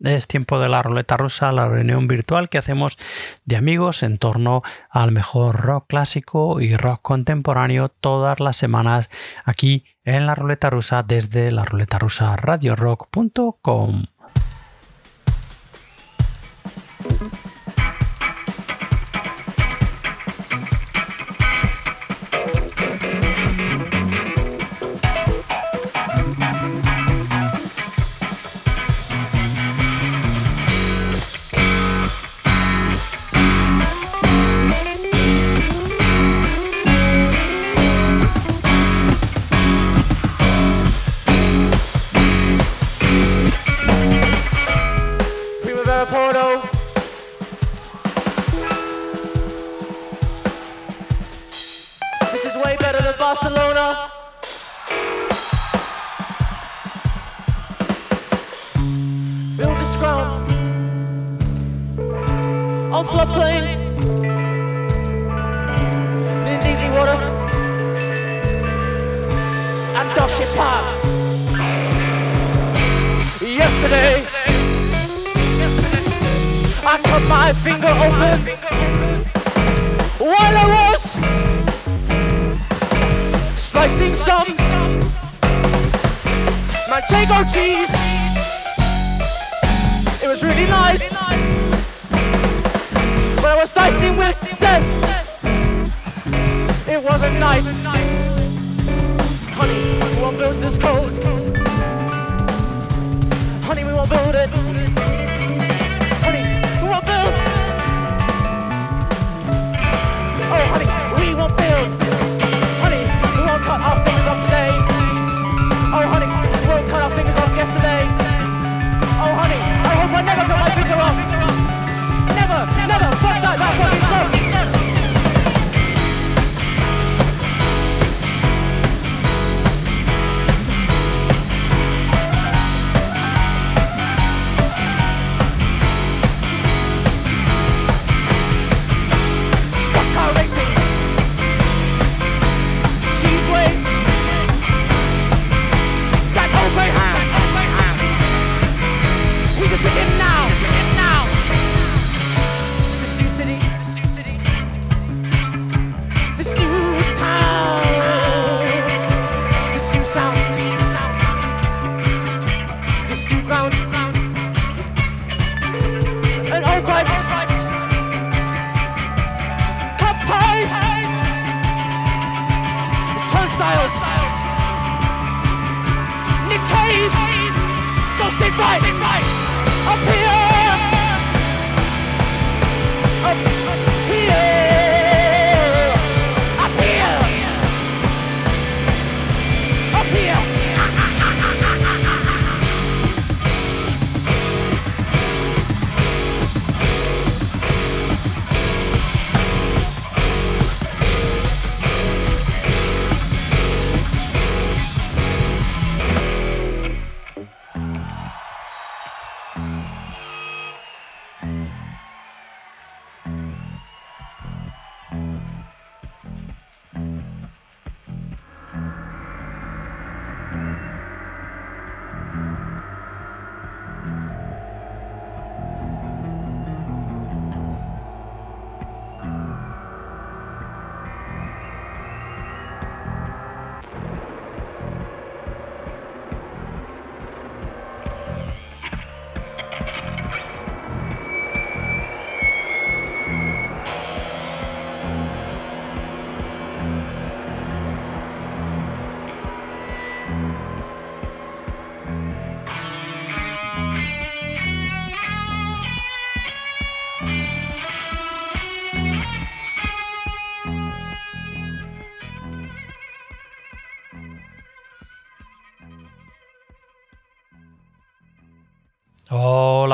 Es tiempo de la ruleta rusa, la reunión virtual que hacemos de amigos en torno al mejor rock clásico y rock contemporáneo todas las semanas aquí en la ruleta rusa desde la ruleta rusa radiorock.com.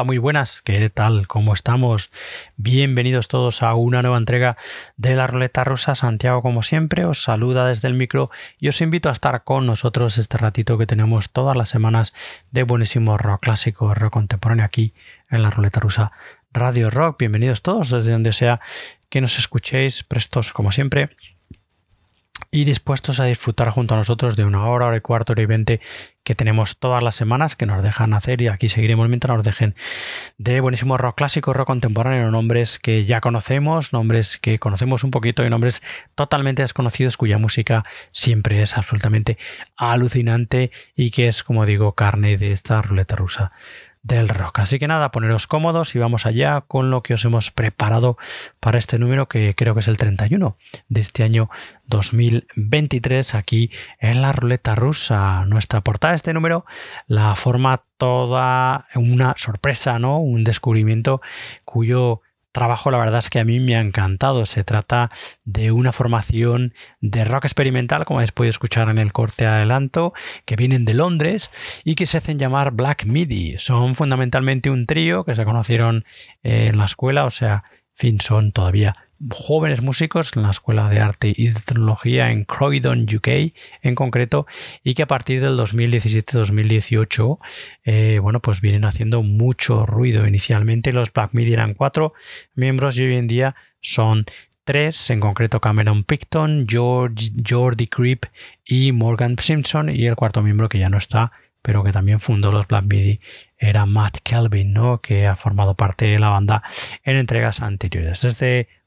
muy buenas, ¿qué tal? ¿Cómo estamos? Bienvenidos todos a una nueva entrega de la Ruleta Rosa. Santiago, como siempre, os saluda desde el micro y os invito a estar con nosotros este ratito que tenemos todas las semanas de buenísimo rock clásico, rock contemporáneo aquí en la Ruleta Rusa Radio Rock. Bienvenidos todos desde donde sea que nos escuchéis, prestos como siempre y dispuestos a disfrutar junto a nosotros de una hora, hora y cuarto, hora y veinte que tenemos todas las semanas que nos dejan hacer y aquí seguiremos mientras nos dejen de buenísimo rock clásico, rock contemporáneo, nombres que ya conocemos, nombres que conocemos un poquito y nombres totalmente desconocidos cuya música siempre es absolutamente alucinante y que es, como digo, carne de esta ruleta rusa del rock. Así que nada, poneros cómodos y vamos allá con lo que os hemos preparado para este número que creo que es el 31 de este año 2023 aquí en la ruleta rusa. Nuestra portada de este número la forma toda una sorpresa, ¿no? Un descubrimiento cuyo trabajo la verdad es que a mí me ha encantado. Se trata de una formación de rock experimental, como habéis podido escuchar en el corte adelanto, que vienen de Londres y que se hacen llamar Black Midi. Son fundamentalmente un trío que se conocieron en la escuela, o sea, fin, son todavía jóvenes músicos en la Escuela de Arte y Tecnología en Croydon, UK, en concreto, y que a partir del 2017-2018, eh, bueno, pues vienen haciendo mucho ruido. Inicialmente los Black Midi eran cuatro miembros y hoy en día son tres, en concreto Cameron Picton, George, Jordi Creep y Morgan Simpson, y el cuarto miembro que ya no está, pero que también fundó los Black Midi, era Matt Kelvin, ¿no? que ha formado parte de la banda en entregas anteriores.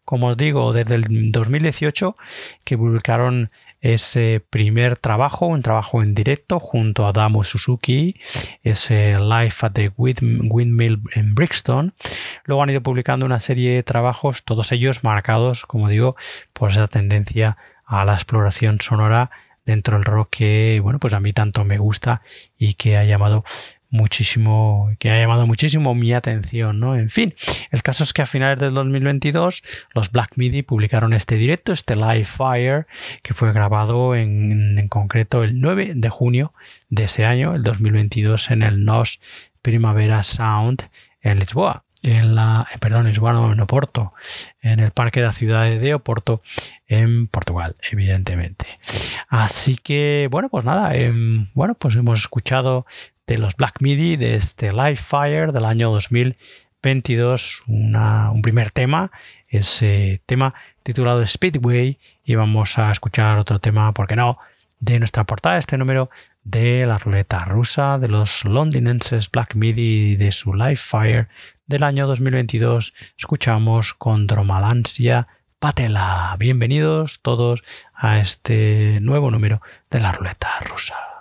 Como os digo, desde el 2018 que publicaron ese primer trabajo, un trabajo en directo junto a Damo Suzuki, ese Life at the Windmill en Brixton. Luego han ido publicando una serie de trabajos, todos ellos marcados, como digo, por esa tendencia a la exploración sonora dentro del rock que, bueno, pues a mí tanto me gusta y que ha llamado muchísimo, que ha llamado muchísimo mi atención, ¿no? En fin, el caso es que a finales del 2022 los Black Midi publicaron este directo, este Live Fire, que fue grabado en, concreto el 9 de junio de ese año, el 2022, en el NOS Primavera Sound en Lisboa en la, eh, perdón, es bueno, en Oporto, en el Parque de la Ciudad de Oporto, en Portugal, evidentemente. Así que, bueno, pues nada, em, bueno, pues hemos escuchado de los Black MIDI de este Live Fire del año 2022, un primer tema, ese tema titulado Speedway y vamos a escuchar otro tema, ¿por qué no?, de nuestra portada, este número de la ruleta rusa de los londinenses Black MIDI de su Live Fire del año 2022. Escuchamos con Dromalansia Patela. Bienvenidos todos a este nuevo número de la ruleta rusa.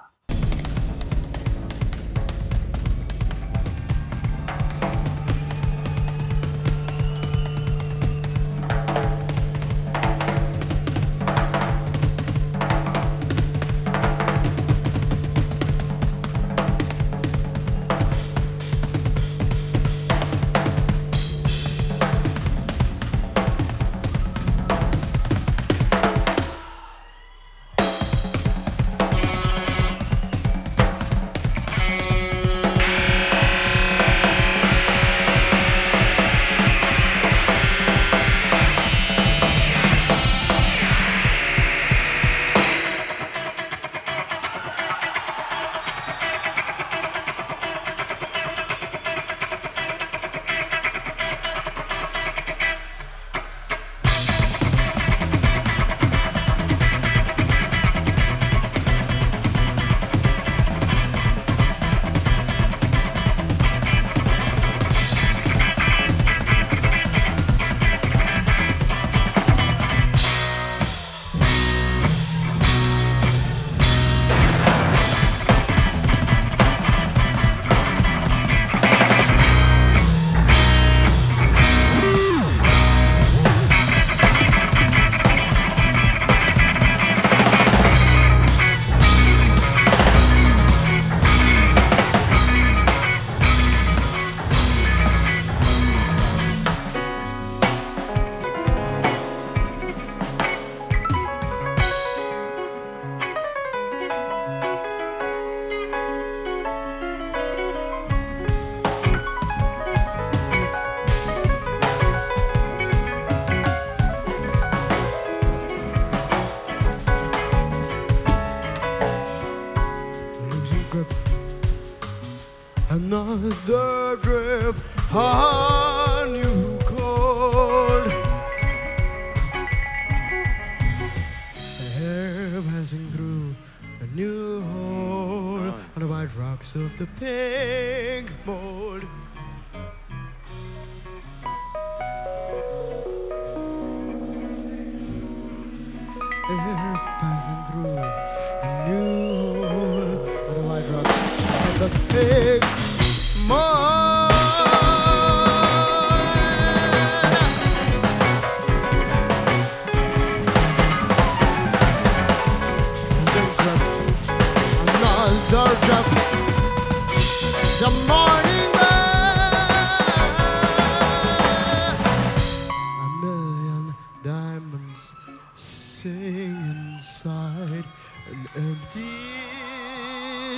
Sing inside an empty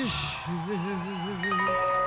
shell.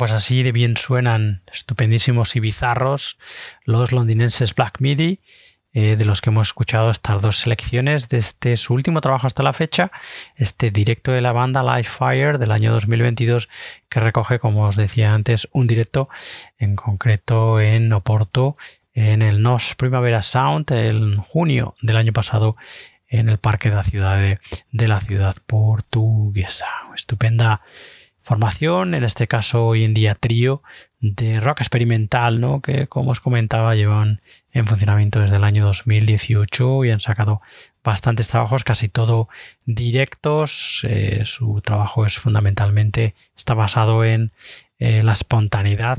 Pues así de bien suenan estupendísimos y bizarros los londinenses Black Midi, eh, de los que hemos escuchado estas dos selecciones de este su último trabajo hasta la fecha, este directo de la banda Live Fire del año 2022, que recoge, como os decía antes, un directo en concreto en Oporto, en el NOS Primavera Sound, en junio del año pasado, en el Parque de la Ciudad de la ciudad portuguesa. Estupenda formación, en este caso hoy en día trío de rock experimental, ¿no? que como os comentaba llevan en funcionamiento desde el año 2018 y han sacado bastantes trabajos, casi todo directos. Eh, su trabajo es fundamentalmente, está basado en eh, la espontaneidad,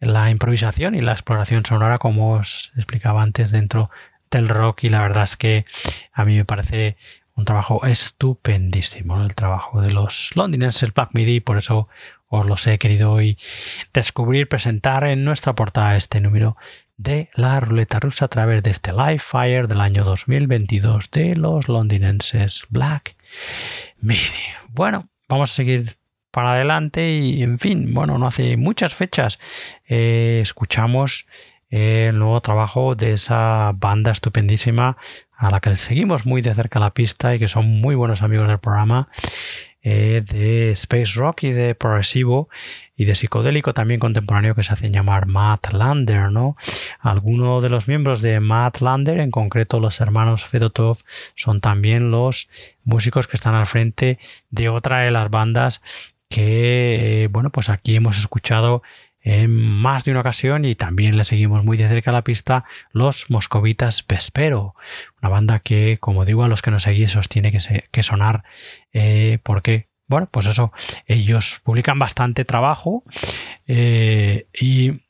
la improvisación y la exploración sonora, como os explicaba antes, dentro del rock y la verdad es que a mí me parece un trabajo estupendísimo, el trabajo de los londinenses Black Midi, por eso os los he querido hoy descubrir, presentar en nuestra portada este número de la ruleta rusa a través de este Live Fire del año 2022 de los londinenses Black Midi. Bueno, vamos a seguir para adelante y en fin, bueno, no hace muchas fechas eh, escuchamos el nuevo trabajo de esa banda estupendísima a la que seguimos muy de cerca la pista y que son muy buenos amigos del programa eh, de Space Rock y de progresivo y de psicodélico también contemporáneo que se hacen llamar Matt Lander, ¿no? Algunos de los miembros de Matt Lander, en concreto los hermanos Fedotov, son también los músicos que están al frente de otra de las bandas que, eh, bueno, pues aquí hemos escuchado en más de una ocasión y también le seguimos muy de cerca la pista los Moscovitas Vespero, una banda que, como digo, a los que nos seguís os tiene que sonar eh, porque, bueno, pues eso, ellos publican bastante trabajo eh, y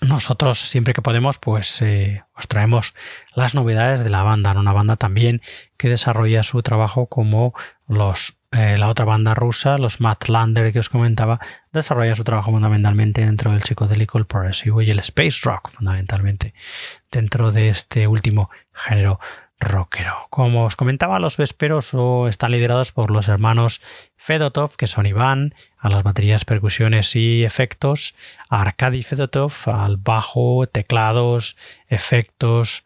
nosotros siempre que podemos pues eh, os traemos las novedades de la banda, ¿no? una banda también que desarrolla su trabajo como los eh, la otra banda rusa, los Matlander que os comentaba, desarrolla su trabajo fundamentalmente dentro del psicodélico, el progresivo y el space rock, fundamentalmente dentro de este último género rockero. Como os comentaba, los Vesperos están liderados por los hermanos Fedotov, que son Iván, a las baterías, percusiones y efectos, Arkady Fedotov al bajo, teclados, efectos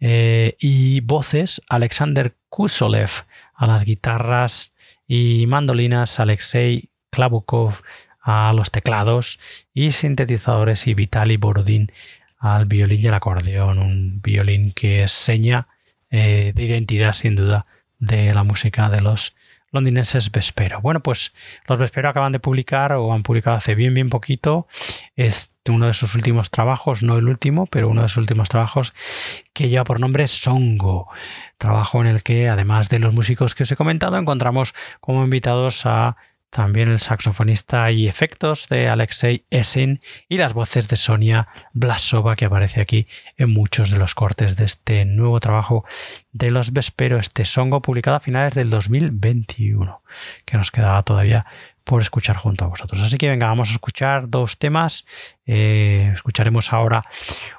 eh, y voces, Alexander Kusolev a las guitarras y mandolinas, Alexei Klavukov a los teclados y sintetizadores y Vitaly Borodin al violín y el acordeón, un violín que es seña eh, de identidad sin duda de la música de los londinenses Vespero. Bueno, pues los Vespero acaban de publicar o han publicado hace bien, bien poquito. Es uno de sus últimos trabajos, no el último, pero uno de sus últimos trabajos que lleva por nombre Songo. Trabajo en el que, además de los músicos que os he comentado, encontramos como invitados a también el saxofonista y efectos de Alexei Esin y las voces de Sonia Blasova que aparece aquí en muchos de los cortes de este nuevo trabajo de los Vespero, este songo publicado a finales del 2021, que nos quedaba todavía por escuchar junto a vosotros. Así que venga, vamos a escuchar dos temas. Eh, escucharemos ahora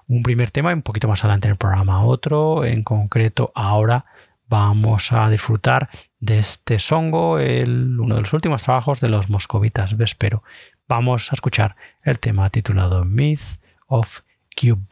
un primer tema y un poquito más adelante en el programa otro, en concreto ahora vamos a disfrutar de este songo, uno de los últimos trabajos de los moscovitas Vespero. Vamos a escuchar el tema titulado Myth of Cube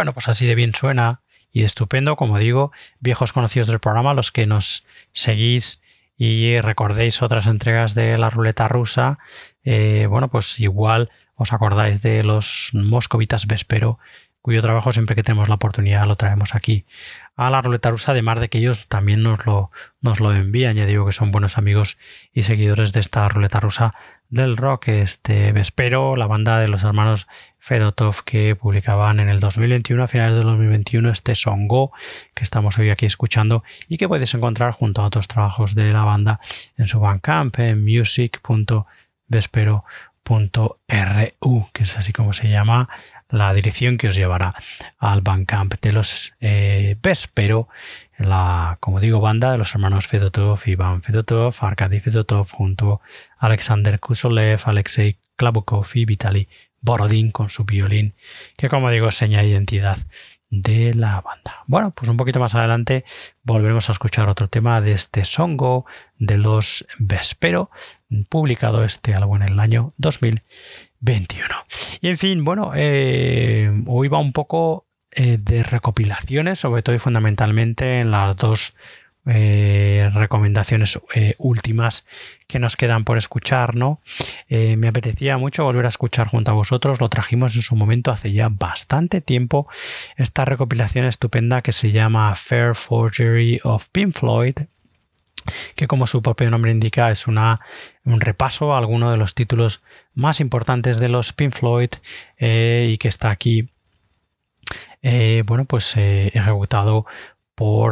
Bueno, pues así de bien suena y estupendo, como digo, viejos conocidos del programa, los que nos seguís y recordéis otras entregas de la ruleta rusa, eh, bueno, pues igual os acordáis de los moscovitas Vespero, cuyo trabajo siempre que tenemos la oportunidad lo traemos aquí a la ruleta rusa, además de que ellos también nos lo, nos lo envían, ya digo que son buenos amigos y seguidores de esta ruleta rusa del rock, este Vespero, la banda de los hermanos Fedotov que publicaban en el 2021, a finales del 2021, este Songo que estamos hoy aquí escuchando y que puedes encontrar junto a otros trabajos de la banda en su Bandcamp en music.vespero.ru, que es así como se llama la dirección que os llevará al Bandcamp de los eh, Vespero, la, como digo, banda de los hermanos Fedotov, Iván Fedotov, Arkady Fedotov, junto a Alexander Kusolev, Alexei Klabukov y Vitaly Borodin con su violín, que como digo, seña de identidad de la banda. Bueno, pues un poquito más adelante volveremos a escuchar otro tema de este Songo de los Vespero, publicado este álbum en el año 2021. Y en fin, bueno, eh, hoy va un poco eh, de recopilaciones, sobre todo y fundamentalmente en las dos eh, recomendaciones eh, últimas que nos quedan por escuchar, ¿no? Me apetecía mucho volver a escuchar junto a vosotros, lo trajimos en su momento hace ya bastante tiempo, esta recopilación estupenda que se llama Fair Forgery of Pink Floyd, que como su propio nombre indica es una, un repaso a algunos de los títulos más importantes de los Pink Floyd y que está aquí bueno, pues ejecutado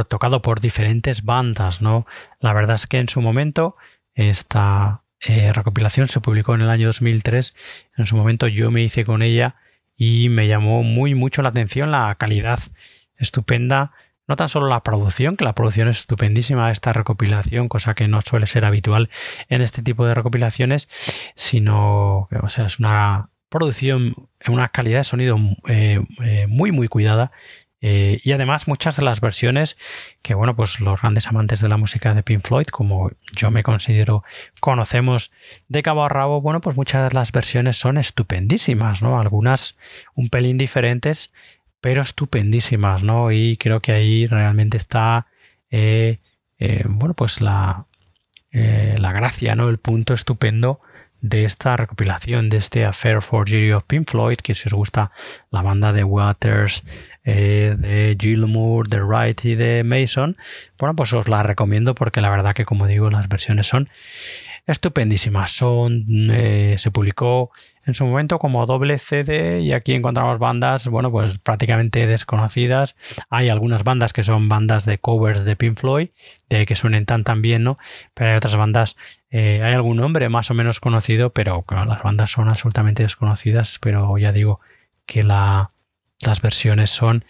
tocado por diferentes bandas, ¿no? La verdad es que en su momento esta eh, recopilación se publicó en el año 2003. En su momento yo me hice con ella y me llamó muy mucho la atención la calidad estupenda. No tan solo la producción, que la producción es estupendísima esta recopilación, cosa que no suele ser habitual en este tipo de recopilaciones, sino que o sea, es una producción, una calidad de sonido eh, eh, muy muy cuidada eh, y además muchas de las versiones que, bueno, pues los grandes amantes de la música de Pink Floyd, como yo me considero, conocemos de cabo a rabo, bueno, pues muchas de las versiones son estupendísimas, ¿no? Algunas un pelín diferentes, pero estupendísimas, ¿no? Y creo que ahí realmente está, bueno, pues la, la gracia, ¿no? El punto estupendo de esta recopilación, de este Affair for Jerry of Pink Floyd, que si os gusta la banda de Waters, eh, de Gilmour, de Wright y de Mason, bueno, pues os la recomiendo porque la verdad que como digo, las versiones son estupendísimas. Son, eh, se publicó en su momento como doble CD y aquí encontramos bandas, bueno, pues prácticamente desconocidas. Hay algunas bandas que son bandas de covers de Pink Floyd, de que suenen tan tan bien, ¿no? Pero hay otras bandas, eh, hay algún nombre más o menos conocido, pero las bandas son absolutamente desconocidas, pero ya digo que la, las versiones son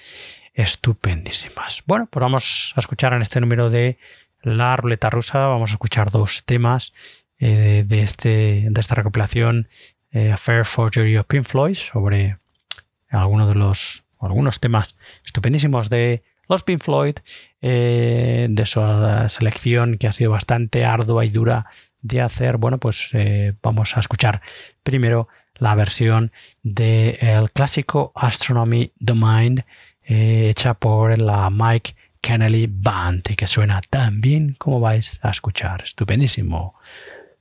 estupendísimas. Bueno, pues vamos a escuchar en este número de la ruleta rusa, vamos a escuchar dos temas eh, de, este, de esta recopilación eh, Fair Forgery of Pink Floyd sobre algunos de los algunos temas estupendísimos de los Pink Floyd eh, de su selección que ha sido bastante ardua y dura de hacer. Bueno pues eh, vamos a escuchar primero la versión del clásico Astronomy Domain hecha por la Mike Kennelly Band y que suena tan bien como vais a escuchar. Estupendísimo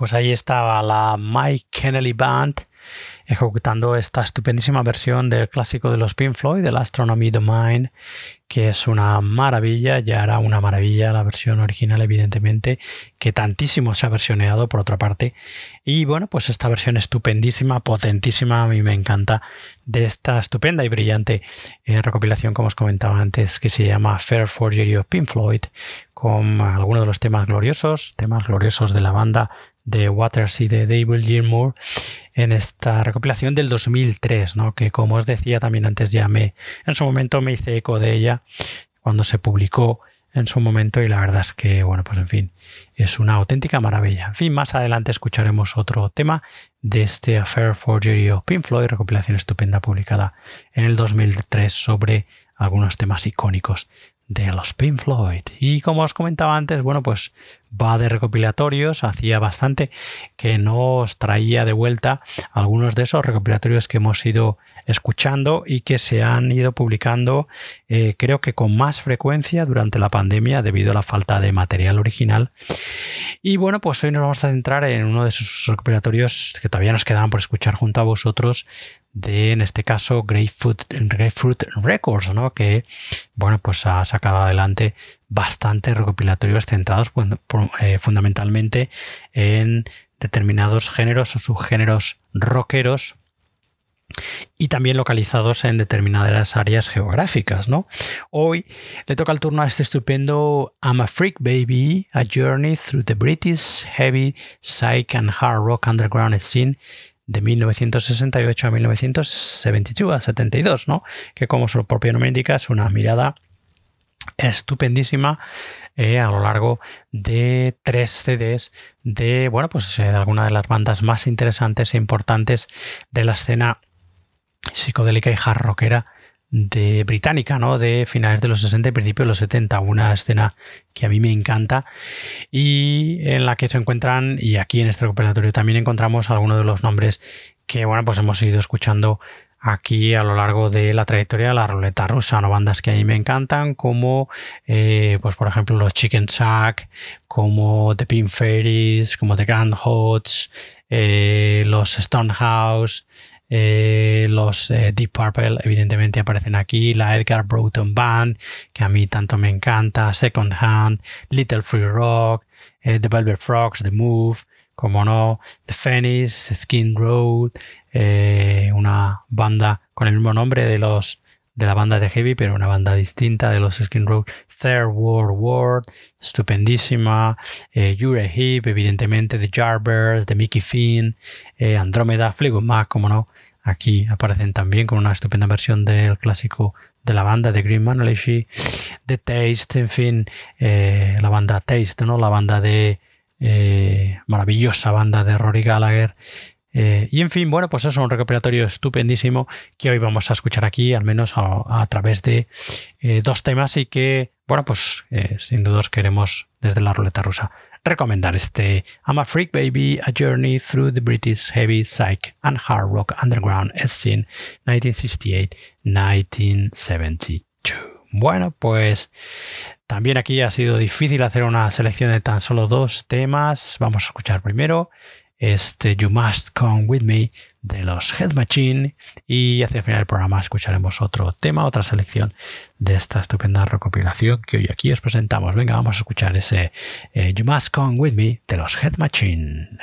pues ahí estaba la Mike Kennelly Band ejecutando esta estupendísima versión del clásico de los Pink Floyd, del Astronomy Domain, que es una maravilla, ya era una maravilla la versión original, evidentemente, que tantísimo se ha versioneado por otra parte. Y bueno, pues esta versión estupendísima, potentísima, a mí me encanta, de esta estupenda y brillante eh, recopilación, como os comentaba antes, que se llama Fair Forgery of Pink Floyd, con algunos de los temas gloriosos, temas gloriosos de la banda de Waters y de David Gilmour en esta recopilación del 2003, ¿no? que como os decía también antes ya me en su momento me hice eco de ella cuando se publicó en su momento y la verdad es que bueno pues en fin es una auténtica maravilla en fin más adelante escucharemos otro tema de este Affair Forgery of Pink Floyd recopilación estupenda publicada en el 2003 sobre algunos temas icónicos de los Pink Floyd. Y como os comentaba antes, bueno, pues va de recopilatorios, hacía bastante que no os traía de vuelta algunos de esos recopilatorios que hemos ido escuchando y que se han ido publicando eh, creo que con más frecuencia durante la pandemia debido a la falta de material original. Y bueno, pues hoy nos vamos a centrar en uno de esos recopilatorios que todavía nos quedaban por escuchar junto a vosotros de, en este caso, Grapefruit, Grapefruit Records, ¿no? que bueno, pues ha sacado adelante bastantes recopilatorios centrados eh, fundamentalmente en determinados géneros o subgéneros rockeros y también localizados en determinadas áreas geográficas. ¿no? Hoy le toca el turno a este estupendo I'm a Freak Baby, A Journey Through the British Heavy Psych and Hard Rock Underground Scene de 1968 a 1972, a 72, ¿no? que como su propio nombre indica es una mirada estupendísima eh, a lo largo de tres CDs de bueno pues eh, de alguna de las bandas más interesantes e importantes de la escena psicodélica y hard rockera de británica, ¿no? De finales de los 60 y principios de los 70, una escena que a mí me encanta y en la que se encuentran, y aquí en este recuperatorio también encontramos algunos de los nombres que, bueno, pues hemos ido escuchando aquí a lo largo de la trayectoria de la ruleta rusa, ¿no? bandas que a mí me encantan como eh, pues por ejemplo los Chicken Shack, como The Pin Fairies, como The Grand Hots, eh, los Stonehouse, eh, los eh, Deep Purple evidentemente aparecen aquí, la Edgar Broughton Band, que a mí tanto me encanta, Second Hand, Little Free Rock, The Velvet Frogs, The Move, como no, The Phoenix, Skin Road, una banda con el mismo nombre de los de la banda de Heavy, pero una banda distinta de los Skin Road. Third World War, estupendísima. Eh, Heap, evidentemente, The Jarbers, The Mickey Finn, eh, Andrómeda, Fleetwood Mac, como no. Aquí aparecen también con una estupenda versión del clásico de la banda de Green Manalishi, The Taste, en fin, eh, la banda Taste, ¿no? La banda de eh, maravillosa banda de Rory Gallagher eh, y en fin, bueno, pues eso es un recopilatorio estupendísimo que hoy vamos a escuchar aquí, al menos a, través de dos temas y que, bueno, pues sin duda queremos desde la ruleta rusa recomendar este I'm a Freak Baby, A Journey Through the British Heavy Psych and Hard Rock Underground Scene 1968-1972. Bueno, pues también aquí ha sido difícil hacer una selección de tan solo dos temas. Vamos a escuchar primero este You Must Come With Me de los Head Machine y hacia el final del programa escucharemos otro tema, otra selección de esta estupenda recopilación que hoy aquí os presentamos. Venga, vamos a escuchar ese eh, You Must Come With Me de los Head Machine.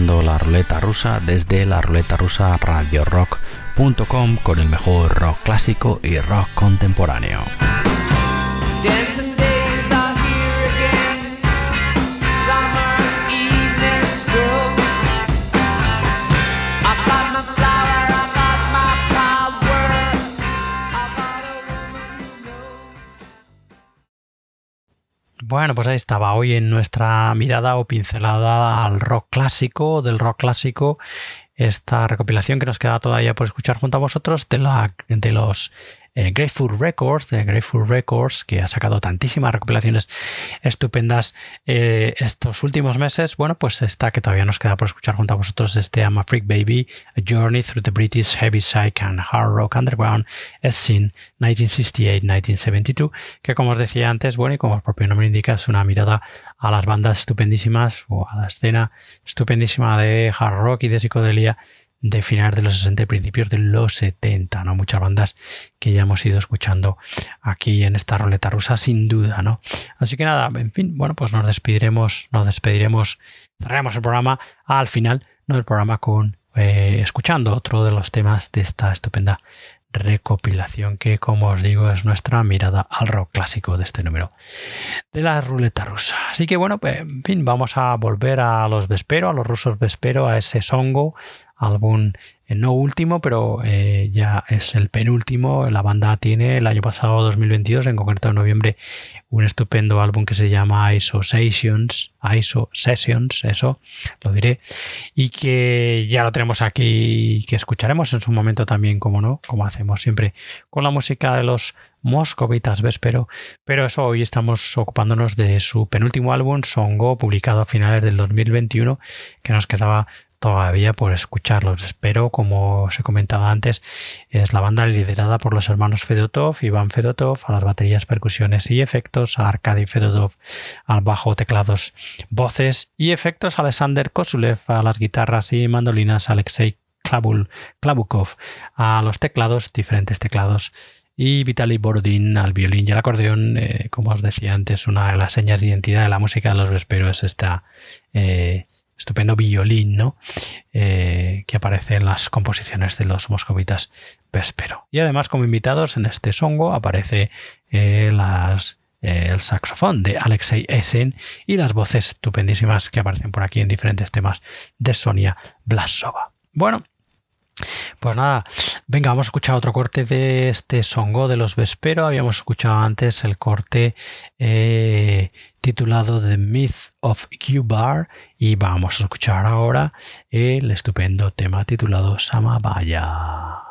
La ruleta rusa desde la ruleta rusa radio rock.com con el mejor rock clásico y rock contemporáneo. Bueno, pues ahí estaba hoy en nuestra mirada o pincelada al rock clásico, del rock clásico, esta recopilación que nos queda todavía por escuchar junto a vosotros de, de los eh, Grateful Records, de Grateful Records, que ha sacado tantísimas recopilaciones estupendas eh, estos últimos meses. Bueno, pues esta que todavía nos queda por escuchar junto a vosotros, este I'm Freak Baby, A Journey Through the British Heavy Psych and Hard Rock Underground Scene 1968-1972, que como os decía antes, bueno, y como el propio nombre indica, es una mirada a las bandas estupendísimas o a la escena estupendísima de hard rock y de psicodelia de finales de los 60 y principios de los 70, ¿no? Muchas bandas que ya hemos ido escuchando aquí en esta roleta rusa, sin duda, ¿no? Así que nada, en fin, bueno, pues nos despediremos, nos despediremos, cerraremos el programa al final, ¿no? El programa con eh, escuchando otro de los temas de esta estupenda recopilación que, como os digo, es nuestra mirada al rock clásico de este número de la ruleta rusa. Así que bueno, pues, en fin, vamos a volver a los Vespero, a los rusos Vespero, a ese songo, álbum eh, no último, pero eh, ya es el penúltimo. La banda tiene el año pasado, 2022, en concreto en noviembre, un estupendo álbum que se llama ISO Sessions, ISO Sessions, eso lo diré, y que ya lo tenemos aquí, que escucharemos en su momento también, como no, como hacemos siempre con la música de los moscovitas Vespero, pero eso hoy estamos ocupándonos de su penúltimo álbum, Songo, publicado a finales del 2021, que nos quedaba todavía por escucharlos. Espero, como os he comentado antes, es la banda liderada por los hermanos Fedotov, Iván Fedotov, a las baterías, percusiones y efectos, a Arkady Fedotov al bajo, teclados, voces y efectos, Alexander Kosulev a las guitarras y mandolinas, Alexei Klabukov a los teclados, diferentes teclados y Vitaly Borodin al violín y al acordeón. Eh, como os decía antes, una de las señas de identidad de la música de los vesperos es esta eh, estupendo violín, ¿no? Eh, que aparece en las composiciones de los moscovitas Vespero. Y además, como invitados en este songo, aparece eh, las, eh, el saxofón de Alexei Essen y las voces estupendísimas que aparecen por aquí en diferentes temas de Sonia Blasova. Bueno, pues nada, venga, vamos a escuchar otro corte de este songo de los Vespero. Habíamos escuchado antes el corte eh, titulado The Myth of Q-Bar y vamos a escuchar ahora el estupendo tema titulado Samabaya.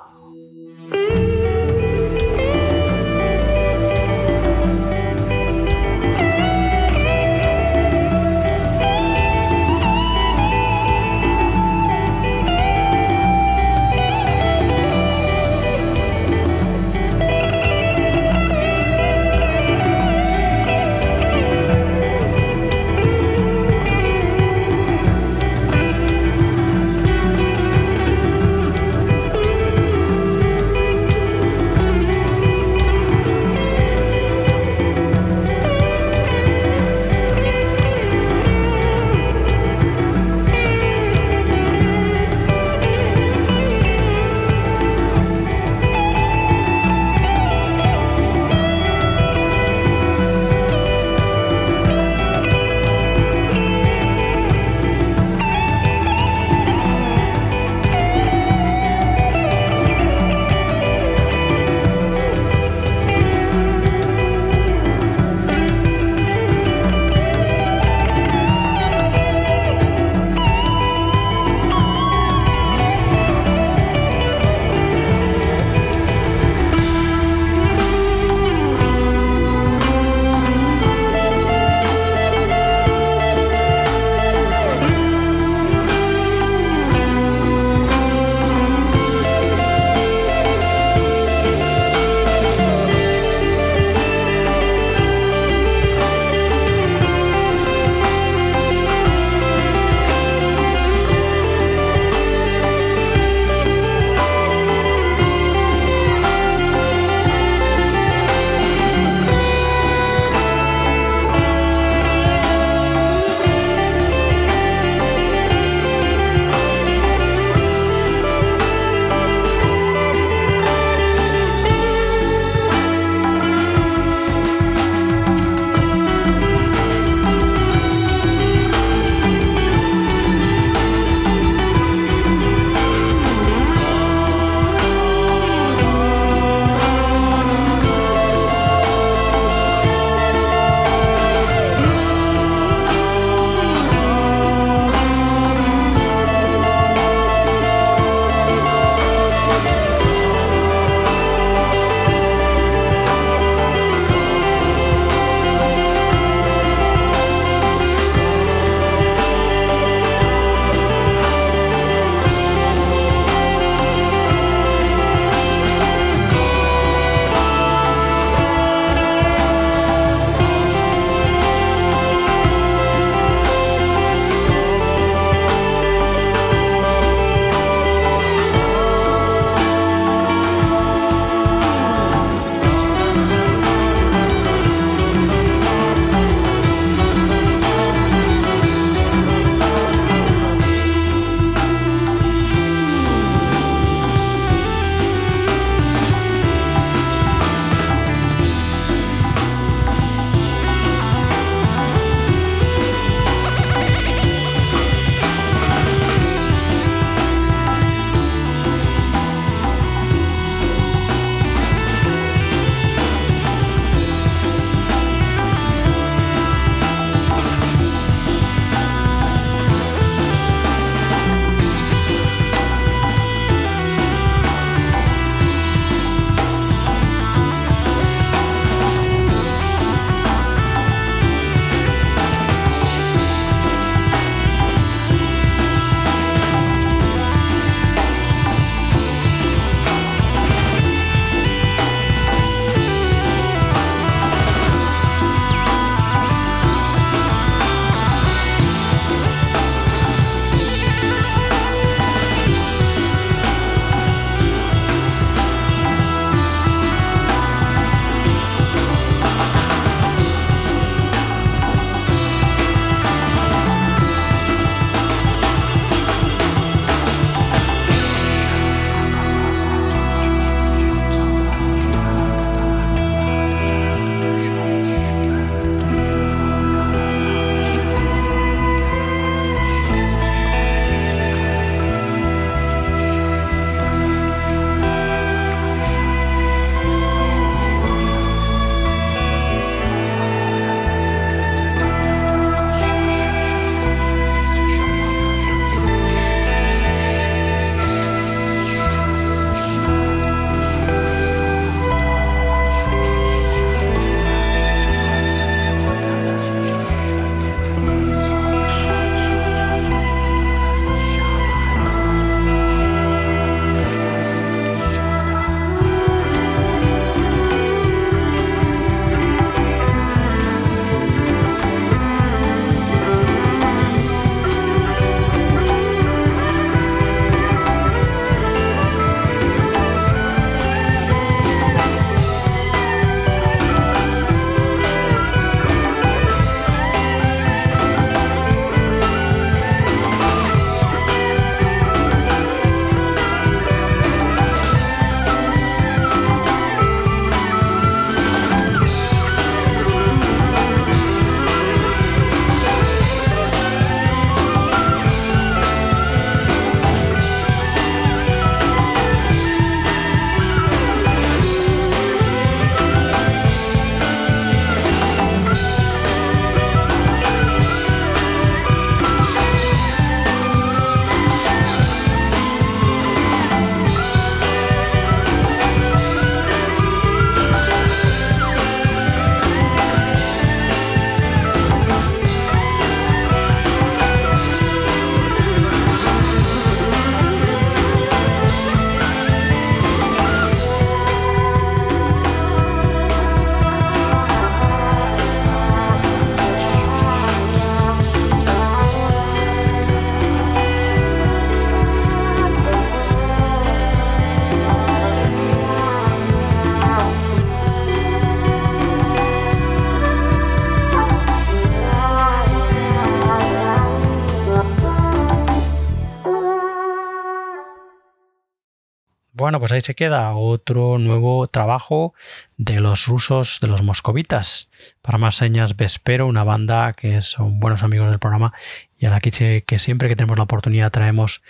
Pues ahí se queda otro nuevo trabajo de los rusos, de los moscovitas. Para más señas, Vespero, una banda que son buenos amigos del programa y a la que, siempre que tenemos la oportunidad traemos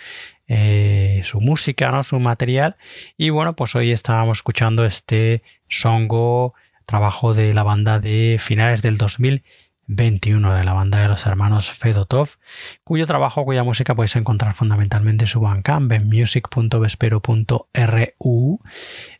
eh, su música, ¿no? su material. Y bueno, pues hoy estábamos escuchando este Songo, trabajo de la banda de finales del 2000 21 de la banda de los hermanos Fedotov, cuyo trabajo, cuya música podéis encontrar fundamentalmente en su Bandcamp en music.vespero.ru,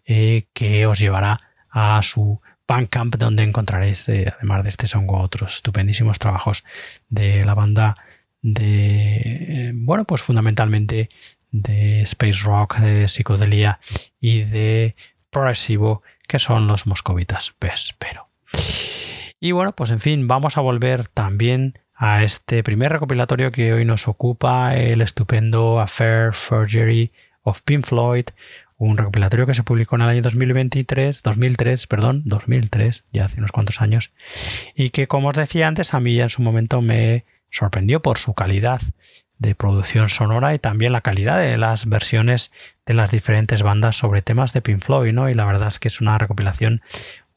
eh, que os llevará a su Bandcamp donde encontraréis, eh, además de este son otros estupendísimos trabajos de la banda de, eh, bueno, pues fundamentalmente de space rock, de psicodelia y de progresivo, que son los moscovitas Vespero. Y bueno, pues en fin, vamos a volver también a este primer recopilatorio que hoy nos ocupa, el estupendo Affair Forgery of Pink Floyd, un recopilatorio que se publicó en el año 2023, 2003, perdón, 2003, ya hace unos cuantos años, y que como os decía antes, a mí en su momento me sorprendió por su calidad de producción sonora y también la calidad de las versiones de las diferentes bandas sobre temas de Pink Floyd, ¿no? Y la verdad es que es una recopilación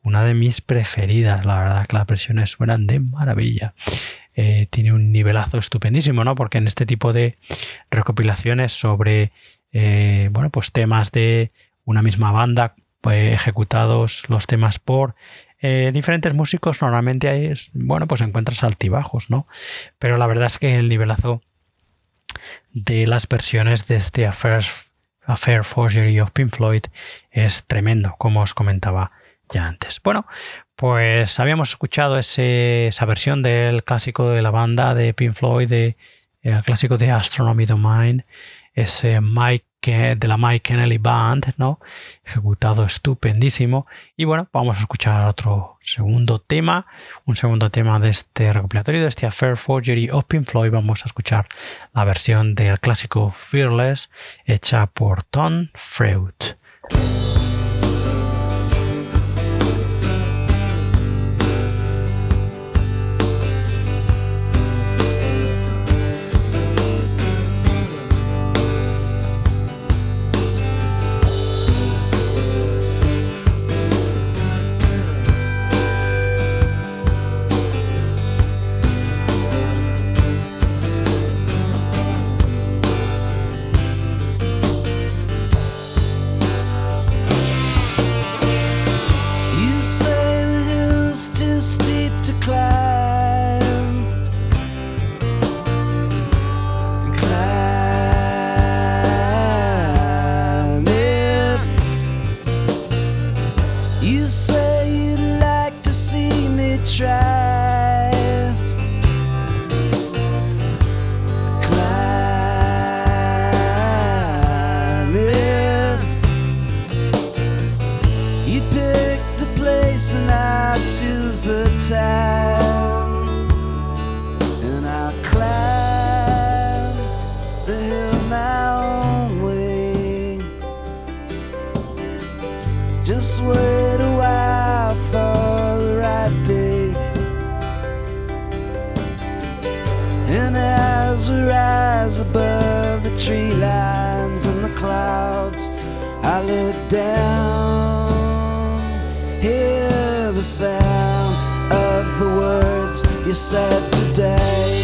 una de mis preferidas, la verdad que las versiones suenan de maravilla. Eh, tiene un nivelazo estupendísimo, ¿no? Porque en este tipo de recopilaciones sobre, eh, bueno, pues temas de una misma banda, pues, ejecutados los temas por eh, diferentes músicos, normalmente hay, bueno, pues encuentras altibajos, ¿no? Pero la verdad es que el nivelazo de las versiones de este Affair, Forgery of Pink Floyd es tremendo, como os comentaba ya antes. Bueno, pues habíamos escuchado esa versión del clásico de la banda de Pink Floyd, el clásico de Astronomy Domain, ese Mike de la Mike Kennelly Band, ¿no? Ejecutado estupendísimo. Y bueno, vamos a escuchar otro segundo tema, un segundo tema de este recopilatorio, de este Affair Forgery of Pink Floyd. Vamos a escuchar la versión del clásico Fearless, hecha por Tom Freud. I choose the time and I climb the hill my own way. Just wait a while for the right day. And as we rise above the tree lines and the clouds, I look down sound of the words you said today.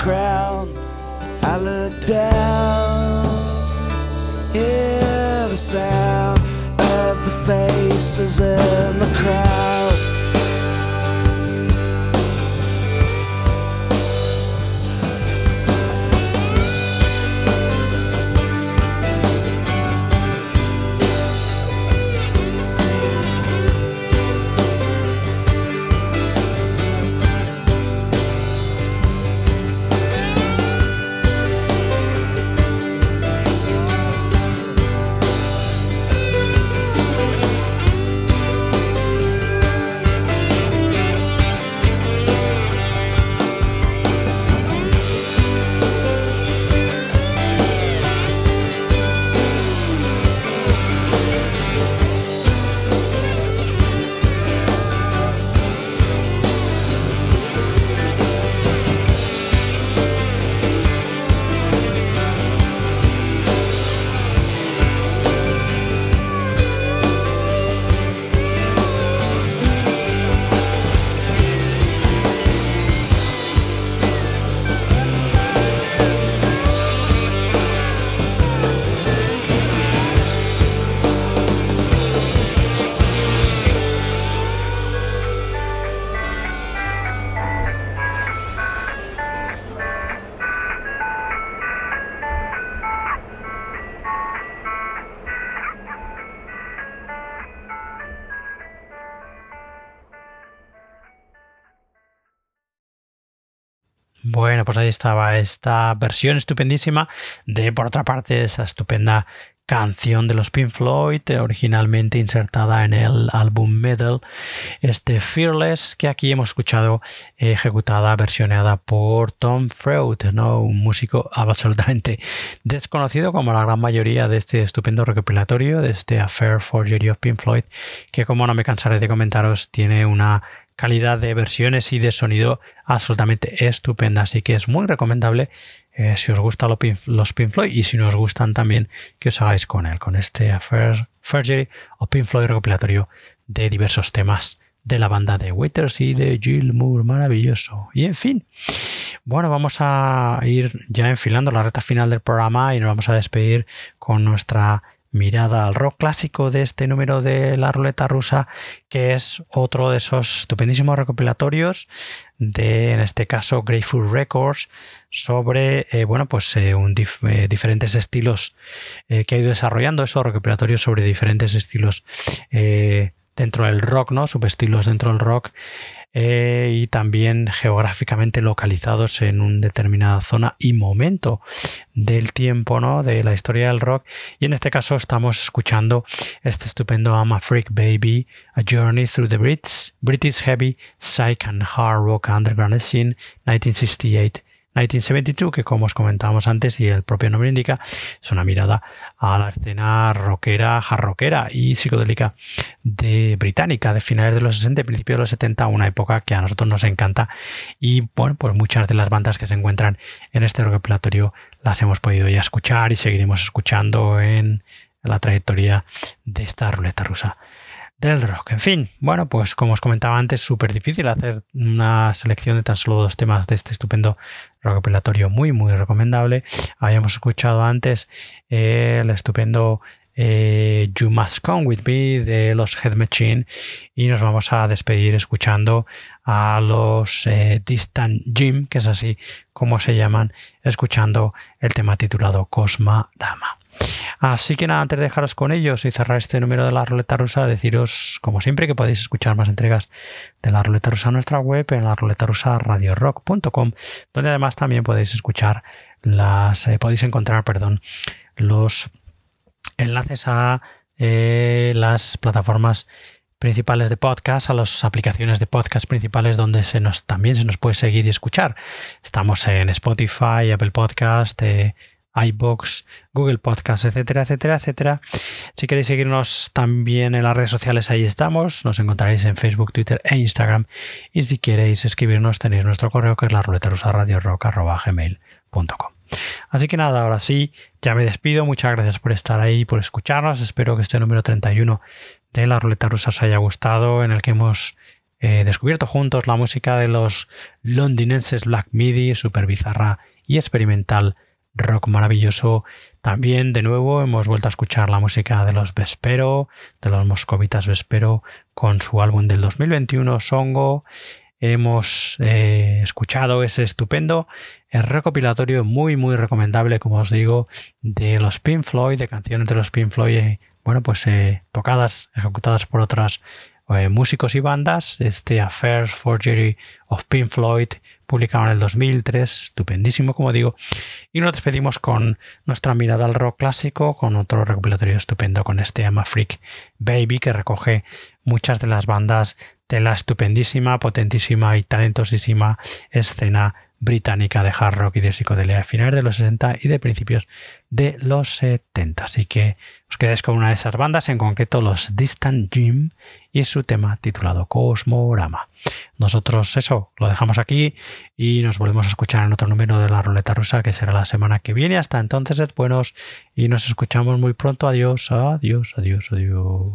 Crown, I look down, hear the sound of the faces Bueno, pues ahí estaba esta versión estupendísima de, por otra parte, esa estupenda canción de los Pink Floyd, originalmente insertada en el álbum Metal, este Fearless, que aquí hemos escuchado ejecutada, versioneada por Tom Freud, ¿no? un músico absolutamente desconocido como la gran mayoría de este estupendo recopilatorio, de este Affair Forgery of Pink Floyd, que como no me cansaré de comentaros, tiene una calidad de versiones y de sonido absolutamente estupenda. Así que es muy recomendable eh, si os gustan los Pink Floyd y si no os gustan también que os hagáis con él, con este Forgery o Pink Floyd recopilatorio de diversos temas de la banda de Withers y de Jill Moore, maravilloso. Y en fin, bueno, vamos a ir ya enfilando la recta final del programa y nos vamos a despedir con nuestra mirada al rock clásico de este número de la ruleta rusa, que es otro de esos estupendísimos recopilatorios de, en este caso, Grateful Records, sobre, eh, bueno, pues eh, eh, diferentes estilos que ha ido desarrollando, esos recopilatorios sobre diferentes estilos dentro del rock, ¿no? Subestilos dentro del rock eh, y también geográficamente localizados en una determinada zona y momento del tiempo, ¿no? De la historia del rock. Y en este caso estamos escuchando este estupendo I'm a Freak Baby, A Journey Through the British Heavy Psych and Hard Rock Underground Scene, 1968. 1972, que como os comentábamos antes y el propio nombre indica, es una mirada a la escena rockera, jarroquera y psicodélica de británica de finales de los 60 y principios de los 70, una época que a nosotros nos encanta. Y bueno, pues muchas de las bandas que se encuentran en este recopilatorio las hemos podido ya escuchar y seguiremos escuchando en la trayectoria de esta ruleta rusa del rock. En fin, bueno, pues como os comentaba antes, súper difícil hacer una selección de tan solo dos temas de este estupendo recopilatorio muy, muy recomendable. Habíamos escuchado antes eh, el estupendo eh, You Must Come With Me de los Head Machine y nos vamos a despedir escuchando a los eh, Distant Jim, que es así como se llaman, escuchando el tema titulado Cosma Dama. Así que nada, antes de dejaros con ellos y cerrar este número de la ruleta rusa, deciros, como siempre, que podéis escuchar más entregas de la ruleta rusa en nuestra web, en la ruleta rusa radiorock.com, donde además también podéis escuchar las, eh, podéis encontrar, perdón, los enlaces a eh, las plataformas principales de podcast, a las aplicaciones de podcast principales donde se nos, también se nos puede seguir y escuchar. Estamos en Spotify, Apple Podcast, eh, iBox, Google Podcast, etcétera, etcétera, etcétera. Si queréis seguirnos también en las redes sociales, ahí estamos. Nos encontraréis en Facebook, Twitter e Instagram. Y si queréis escribirnos, tenéis nuestro correo que es la ruleta rusa radio gmail.com. Así que nada, ahora sí, ya me despido. Muchas gracias por estar ahí, por escucharnos. Espero que este número 31 de la ruleta rusa os haya gustado, en el que hemos eh, descubierto juntos la música de los londinenses Black Midi, super bizarra y experimental, rock maravilloso. También, de nuevo, hemos vuelto a escuchar la música de los Vespero, de los moscovitas Vespero, con su álbum del 2021, Songo. Hemos eh, escuchado ese estupendo recopilatorio muy, muy recomendable, como os digo, de los Pink Floyd, de canciones de los Pink Floyd, eh, bueno, pues tocadas, ejecutadas por otras eh, músicos y bandas, este Affairs Forgery of Pink Floyd, publicado en el 2003, estupendísimo como digo, y nos despedimos con nuestra mirada al rock clásico, con otro recopilatorio estupendo con este Ama Freak Baby que recoge muchas de las bandas de la estupendísima, potentísima y talentosísima escena británica de hard rock y de psicodelia de finales de los 60 y de principios de los 70. Así que os quedáis con una de esas bandas, en concreto los Distant Gym y su tema titulado Cosmorama. Nosotros eso lo dejamos aquí y nos volvemos a escuchar en otro número de la ruleta rusa que será la semana que viene. Hasta entonces, sed buenos y nos escuchamos muy pronto. Adiós, adiós, adiós, adiós.